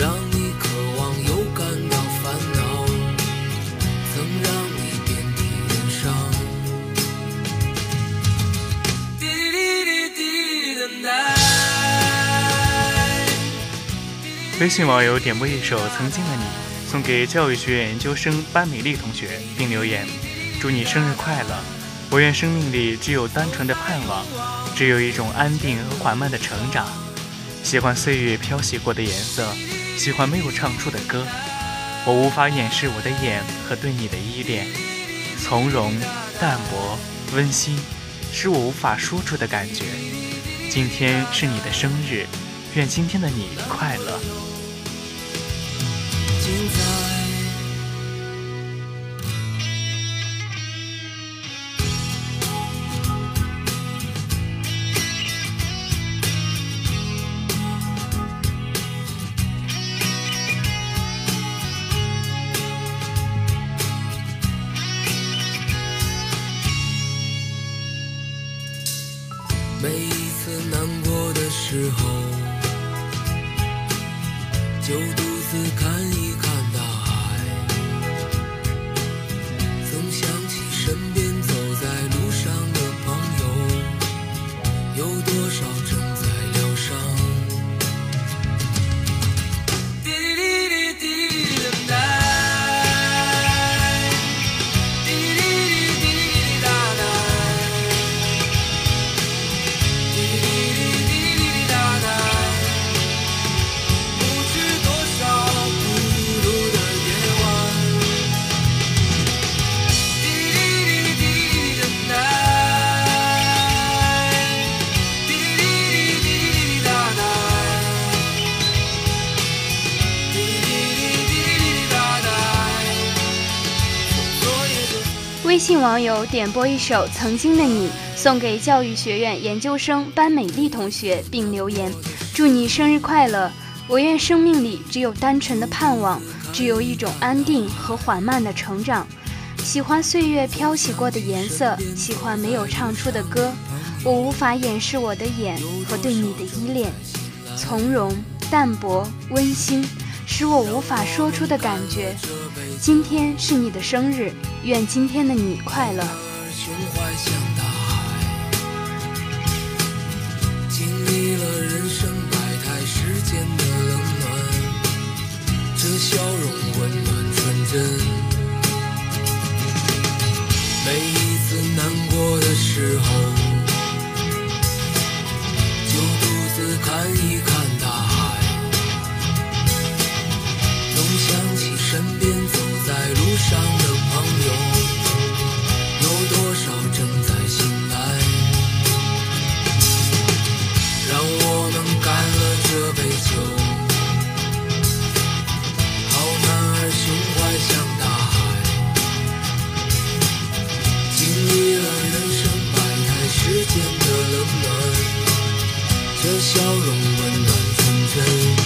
让你渴望又感到烦恼，曾让你遍体鳞伤。微信网友点播一首《曾经的你》，送给教育学院研究生班美丽同学，并留言：祝你生日快乐！我愿生命里只有单纯的盼望，只有一种安定和缓慢的成长。喜欢岁月漂洗过的颜色，喜欢没有唱出的歌。我无法掩饰我的眼和对你的依恋，从容、淡泊、温馨，是我无法说出的感觉。今天是你的生日，愿今天的你快乐。每一次难过的时候，就独自看一看大海，总想起身边走在路上的朋友，有多少正微信网友点播一首《曾经的你》，送给教育学院研究生班美丽同学，并留言：祝你生日快乐！我愿生命里只有单纯的盼望，只有一种安定和缓慢的成长。喜欢岁月漂洗过的颜色，喜欢没有唱出的歌。我无法掩饰我的眼和对你的依恋，从容、淡泊、温馨，使我无法说出的感觉。今天是你的生日，愿今天的你快乐。胸怀像大海，经历了人生百态世间的冷暖，这笑容温暖纯真。冷暖这笑容温暖纯真。